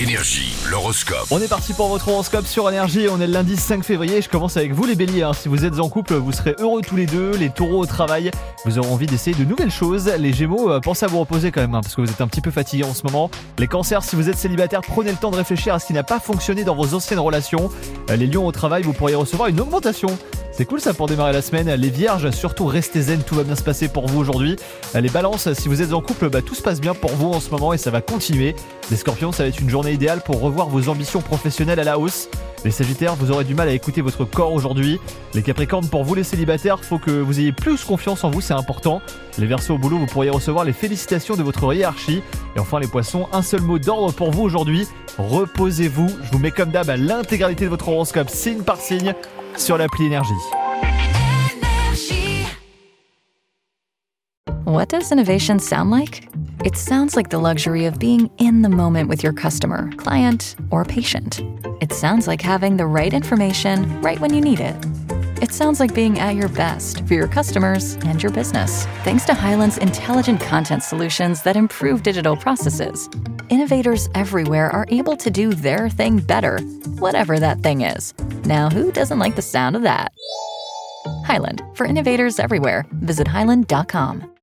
Énergie, l'horoscope. On est parti pour votre horoscope sur Énergie. On est le lundi 5 février. Je commence avec vous, les béliers. hein. Si vous êtes en couple, vous serez heureux tous les deux. Les taureaux au travail, vous aurez envie d'essayer de nouvelles choses. Les gémeaux, euh, pensez à vous reposer quand même, hein, parce que vous êtes un petit peu fatigués en ce moment. Les cancers, si vous êtes célibataire, prenez le temps de réfléchir à ce qui n'a pas fonctionné dans vos anciennes relations. Euh, Les lions au travail, vous pourriez recevoir une augmentation. C'est cool ça pour démarrer la semaine. Les vierges, surtout restez zen, tout va bien se passer pour vous aujourd'hui. Les balances, si vous êtes en couple, bah, tout se passe bien pour vous en ce moment et ça va continuer. Les scorpions, ça va être une journée idéale pour revoir vos ambitions professionnelles à la hausse. Les sagittaires, vous aurez du mal à écouter votre corps aujourd'hui. Les capricornes, pour vous les célibataires, faut que vous ayez plus confiance en vous, c'est important. Les versos au boulot, vous pourriez recevoir les félicitations de votre hiérarchie. Et enfin les poissons, un seul mot d'ordre pour vous aujourd'hui. Reposez-vous. Je vous mets comme d'hab à l'intégralité de votre horoscope signe par signe sur l'appli énergie. What does innovation sound like? It sounds like the luxury of being in the moment with your customer, client, or patient. It sounds like having the right information right when you need it. It sounds like being at your best for your customers and your business. Thanks to Highland's intelligent content solutions that improve digital processes, innovators everywhere are able to do their thing better, whatever that thing is. Now, who doesn't like the sound of that? Highland, for innovators everywhere, visit highland.com.